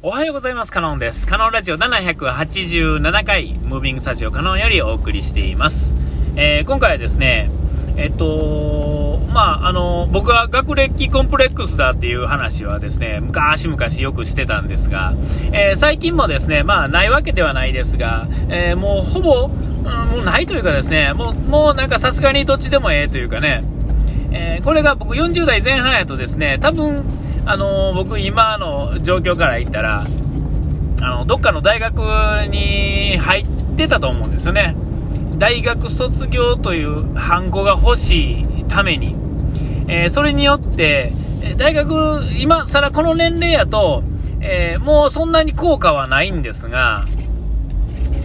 おはようございます。カノンです。カノンラジオ787回、ムービングスタジオカノンよりお送りしています。えー、今回はですね、えっと、まあ、あの、僕は学歴コンプレックスだっていう話はですね、昔々よくしてたんですが、えー、最近もですね、まあ、ないわけではないですが、えー、もうほぼ、うん、もうないというかですね、もう、もうなんかさすがにどっちでもええというかね、えこれが僕40代前半やとですね、多分、あの僕、今の状況から言ったら、あのどっかの大学に入ってたと思うんですよね。大学卒業というハンコが欲しいために、えー、それによって、大学、今更この年齢やと、えー、もうそんなに効果はないんですが、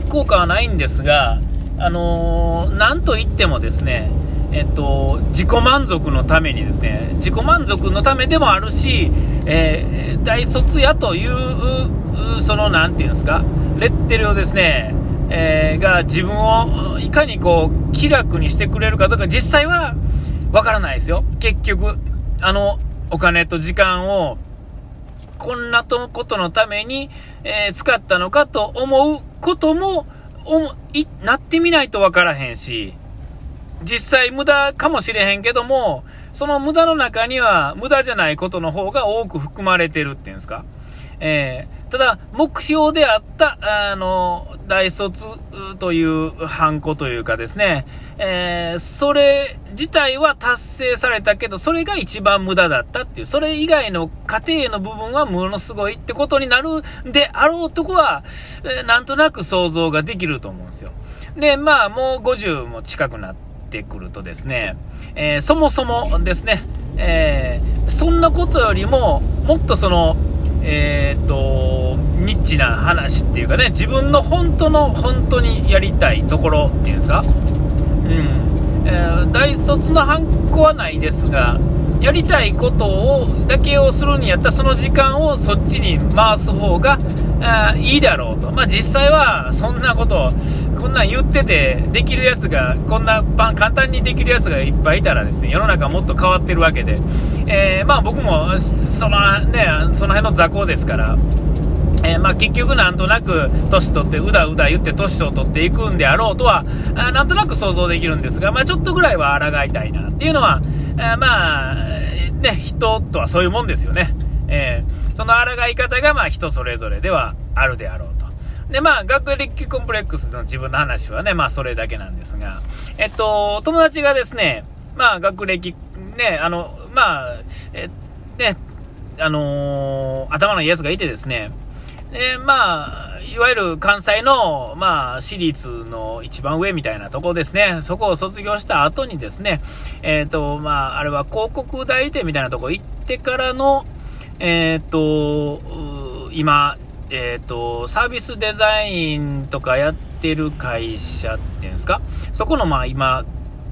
効果はないんですが、あのー、といってもですね、えっと、自己満足のためにですね、自己満足のためでもあるし、えー、大卒やという、その、なんていうんですか、レッテルをですね、えー、が自分をいかにこう、気楽にしてくれるかとか、実際はわからないですよ。結局、あの、お金と時間を、こんなことのために、えー、使ったのかと思うことも、なってみないとわからへんし、実際無駄かもしれへんけども、その無駄の中には無駄じゃないことの方が多く含まれてるっていうんですか。えー、ただ、目標であった、あの、大卒というハンコというかですね、えー、それ自体は達成されたけど、それが一番無駄だったっていう、それ以外の過程の部分はものすごいってことになるであろうとこは、えー、なんとなく想像ができると思うんですよ。で、まあ、もう50も近くなって、てくるとですね、えー、そもそもですね、えー、そんなことよりも、もっとその、えー、っと、ニッチな話っていうかね、自分の本当の、本当にやりたいところっていうんですか、うん、えー、大卒のハンコはないですが、やりたいことをだけをするにやったその時間をそっちに回す方があいいだろうと、まあ、実際はそんなことこんなん言っててできるやつがこんな簡単にできるやつがいっぱいいたらですね世の中もっと変わってるわけで、えー、まあ、僕もその,、ね、その辺の雑魚ですから。えー、まあ、結局なんとなく年取ってうだうだ言って年を取っていくんであろうとはあなんとなく想像できるんですが、まあ、ちょっとぐらいは抗いたいなっていうのは、あまあ、ね、人とはそういうもんですよね。えー、その抗い方がまあ人それぞれではあるであろうと。で、まあ、学歴コンプレックスの自分の話はね、まあ、それだけなんですが、えっと、友達がですね、まあ、学歴、ね、あの、まあ、え、ね、あのー、頭のいいやつがいてですね、で、まあ、いわゆる関西の、まあ、私立の一番上みたいなとこですね。そこを卒業した後にですね、えっ、ー、と、まあ、あれは広告代理店みたいなとこ行ってからの、えっ、ー、と、今、えっ、ー、と、サービスデザインとかやってる会社っていうんですか、そこの、まあ、今、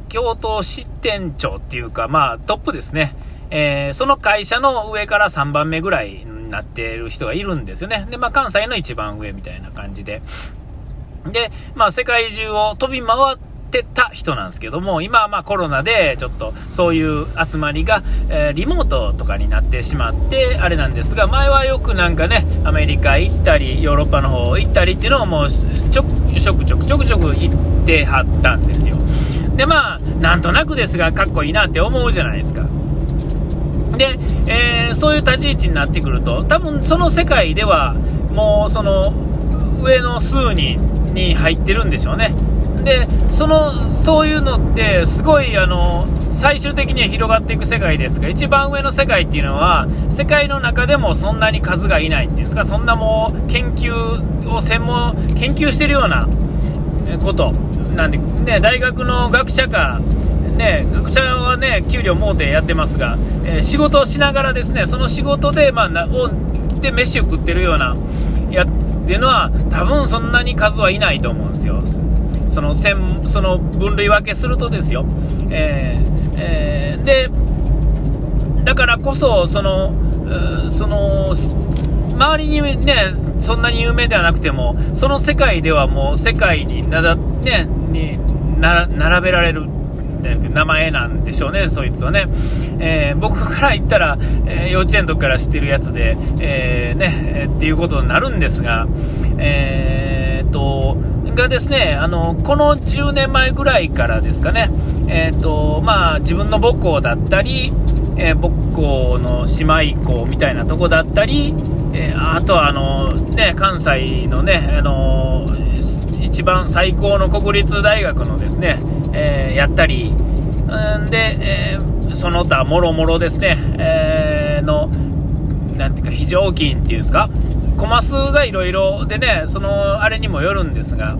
京都支店長っていうか、まあ、トップですね。えー、その会社の上から3番目ぐらいになってる人がいるんですよね。で、まあ、関西の一番上みたいな感じで。で、まあ、世界中を飛び回っててた人なんですけども、今はまあコロナでちょっとそういう集まりが、えー、リモートとかになってしまって、あれなんですが、前はよくなんかね、アメリカ行ったり、ヨーロッパの方行ったりっていうのをもうちょくちょくちょくちょくちょく行ってはったんですよ。で、まあ、なんとなくですが、かっこいいなって思うじゃないですか。で、えー、そういう立ち位置になってくると、多分その世界では、もうその上の数人に入ってるんでしょうね。で、その、そういうのって、すごい、あの、最終的には広がっていく世界ですが、一番上の世界っていうのは、世界の中でもそんなに数がいないっていうんですか、そんなもう、研究を専門、研究してるようなことなんで、ね、大学の学者か、ね、学者はね、給料もうてやってますが、えー、仕事をしながらですね、その仕事で、まあ、なをで飯を食ってるようなやつっていうのは、多分そんなに数はいないと思うんですよ。その専その分類分けするとですよ。えーえー、で、だからこそ、その、その、周りにね、そんなに有名ではなくても、その世界ではもう世界になだ、ね、に並べられる名前なんでしょうね、そいつはね。えー、僕から言ったら、えー、幼稚園の時から知ってるやつで、えー、ね、えっていうことになるんですが、えー、と、がですね、あの、この10年前ぐらいからですかね、えっ、と、まあ、自分の母校だったり、え母校の姉妹校みたいなとこだったり、えあとはあの、ね、関西のね、あの一番最高の国立大学のですね、えやったり、んで、えその他もろもろですね、え、の、なんていうか、非常勤っていうんですか、コマ数がいろいろでね、その、あれにもよるんですが、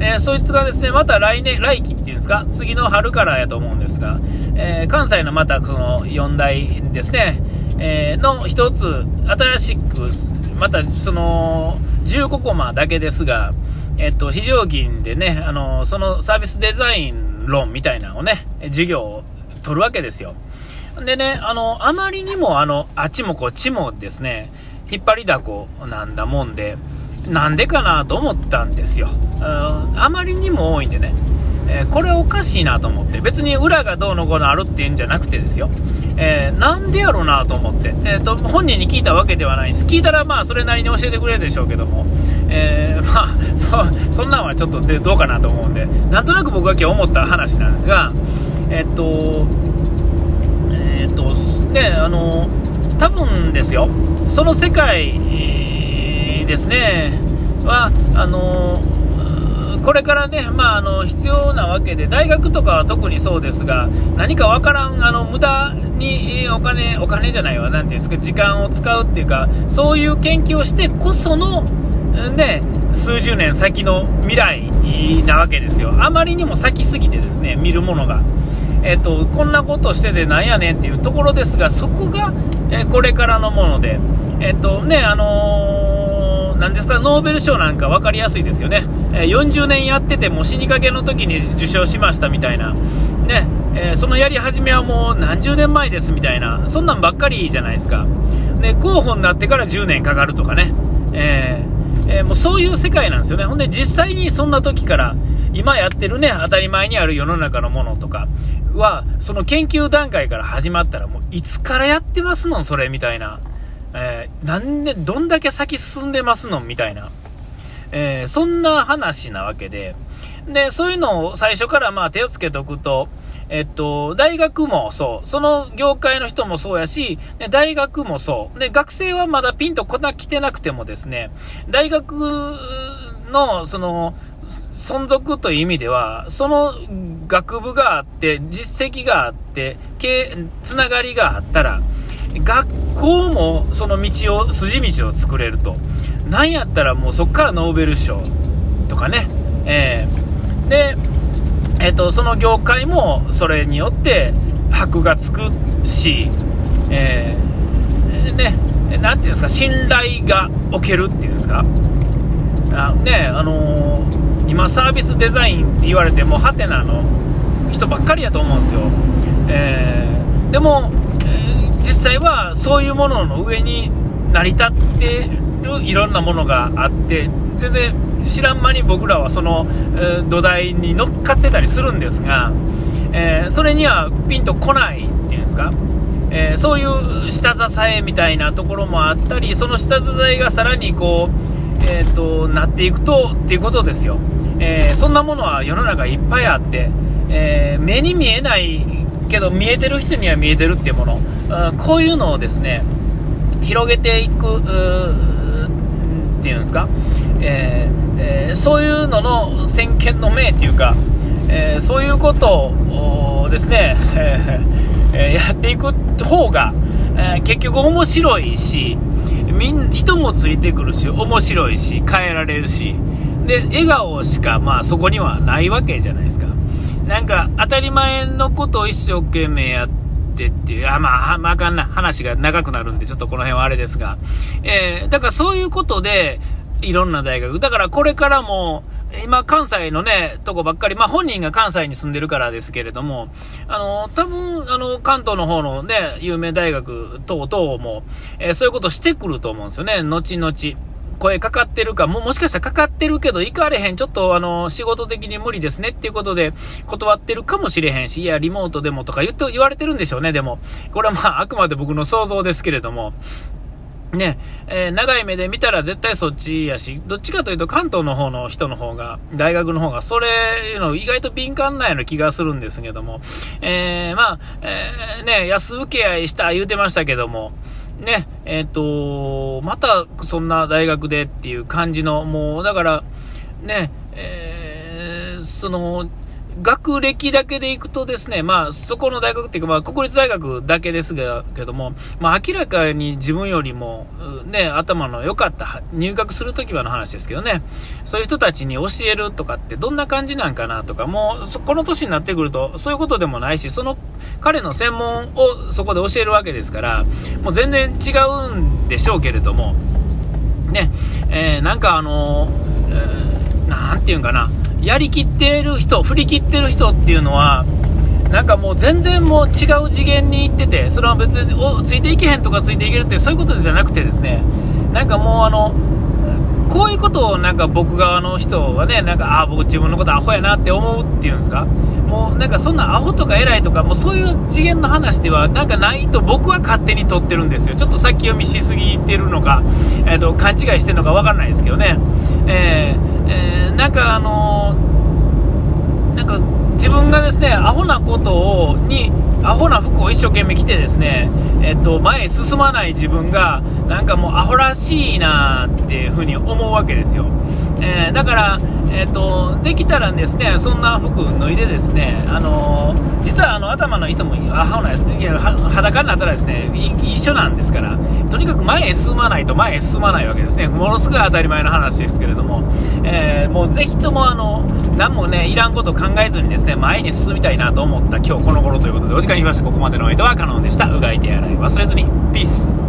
えー、そいつがですね、また来年、来期っていうんですか、次の春からやと思うんですが、えー、関西のまたその4大ですね、えー、の一つ、新しく、またその、15コマだけですが、えっと、非常勤でね、あの、そのサービスデザイン論みたいなのをね、授業を取るわけですよ。でね、あの、あまりにも、あの、あっちもこっちもですね、引っ張りだこなんだもんで、なんでかなと思ったんですよ。あまりにも多いんでね。えー、これおかしいなと思って、別に裏がどうのこうのあるっていうんじゃなくてですよ、えー、なんでやろうなと思って、えーと、本人に聞いたわけではないです、聞いたらまあそれなりに教えてくれるでしょうけども、えー、まあそ、そんなんはちょっとでどうかなと思うんで、なんとなく僕が今日思った話なんですが、えっと、と、ね、あの、多分ですよ、その世界ですね、は、あのこれからね、まあ、あの必要なわけで、大学とかは特にそうですが、何かわからん、あの無駄にお金、お金じゃないわ、なんていうんですか、時間を使うっていうか、そういう研究をしてこその、ね、数十年先の未来なわけですよ。あまりにも先すぎてですね、見るものが。えっと、こんなことしててなんやねんっていうところですが、そこが、えこれからのもので、えっとね、あのーなんですか、ノーベル賞なんか分かりやすいですよね。え40年やってても死にかけの時に受賞しましたみたいな。ね、えー、そのやり始めはもう何十年前ですみたいな、そんなんばっかりじゃないですか。で、候補になってから10年かかるとかね。えー、えー、もうそういう世界なんですよね。ほんで実際にそんな時から、今やってるね、当たり前にある世の中のものとかは、その研究段階から始まったらもういつからやってますのそれみたいな。えー、なんで、どんだけ先進んでますのみたいな。えー、そんな話なわけで、で、そういうのを最初からまあ手をつけておくと、えっと、大学もそう、その業界の人もそうやし、で大学もそう。で、学生はまだピンとこな来てなくてもですね、大学の、その、存続という意味では、その学部があって、実績があって、つながりがあったら、学校もその道を、筋道を作れると。なんやったらもうそこからノーベル賞とかね。えー、で、えっ、ー、と、その業界もそれによって箔がつくし、えー、ね、なんていうんですか、信頼がおけるっていうんですか。あね、あのー、今サービスデザインって言われても、ハテナの人ばっかりやと思うんですよ。えー、でも、実際はそういうものの上に成り立ってるいろんなものがあって全然知らん間に僕らはその、えー、土台に乗っかってたりするんですが、え、それにはピンとこないっていうんですか、えー、そういう下支えみたいなところもあったりその下支えがさらにこう、えーと、なっていくとっていうことですよ、えそんなものは世の中いっぱいあって、え目に見えないけど見えてる人には見えてるっていうもの、こういうのをですね広げていくっていうんですか、えーえー、そういうのの先見の明っていうか、えー、そういうことをですね、えやっていく方が、え結局面白いしみん人もついてくるし面白いし変えられるしで笑顔しかまあそこにはないわけじゃないですか。なんか当たり前のことを一生懸命やってっていう、あまあ、まあ、かんな、話が長くなるんで、ちょっとこの辺はあれですが、えー、だからそういうことで、いろんな大学、だからこれからも、今、関西のね、とこばっかり、まあ本人が関西に住んでるからですけれども、あの、多分、あの、関東の方のね、有名大学等々も、えー、そういうことしてくると思うんですよね、後々。声かかってるか、ももしかしたらかかってるけど行かれへん、ちょっとあの、仕事的に無理ですねっていうことで断ってるかもしれへんし、いや、リモートでもとか言って、言われてるんでしょうね、でも。これはまあ、あくまで僕の想像ですけれども。ね、えー、長い目で見たら絶対そっちやし、どっちかというと関東の方の人の方が、大学の方が、それの意外と敏感なような気がするんですけども、えー、まあ、えー、ね、安請け合いした言うてましたけども、ね、えっ、と、またそんな大学でっていう感じの、もう、だから、ね、えー、その、学歴だけでいくとですね、まあ、そこの大学っていうか、まあ、国立大学だけですが、けども、まあ、明らかに自分よりも、ね、頭の良かった、入学するときはの話ですけどね、そういう人たちに教えるとかってどんな感じなんかなとか、もう、この年になってくると、そういうことでもないし、その、彼の専門をそこで教えるわけですから、もう全然違うんでしょうけれども、ね、えー、なんかあの、えー、なんていうんかな、やりきってる人、振り切ってる人っていうのは、なんかもう全然もう違う次元に行ってて、それは別におついていけへんとかついていけるってそういうことじゃなくてですね、なんかもうあの、こういうことをなんか僕側の人はね、なんか、ああ、僕自分のことアホやなって思うっていうんですか、もうなんかそんなアホとか偉いとか、もうそういう次元の話ではなんかないと僕は勝手に取ってるんですよ。ちょっと先読みしすぎてるのか、えっ、ー、と、勘違いしてるのかわからないですけどね。えー、えー、なんかあの、なんか自分がですね、アホなことを、に、アホな服を一生懸命着てですね、えっと、前へ進まない自分が、なんかもうアホらしいなっていうふうに思うわけですよ。えー、だから、えっと、できたらですね、そんな服脱いでですね、あのー、実はあの頭の人もアホな、いや裸になったらですね、一緒なんですから、とにかく前へ進まないと前へ進まないわけですね。ものすごい当たり前の話ですけれども、えー、もうぜひともあの、何もね、いらんこと考えずにですね、前に進みたいなと思った今日この頃ということで、お時間にましてここまでのお相手はカノンでした。うがい手洗い忘れずに。ピース。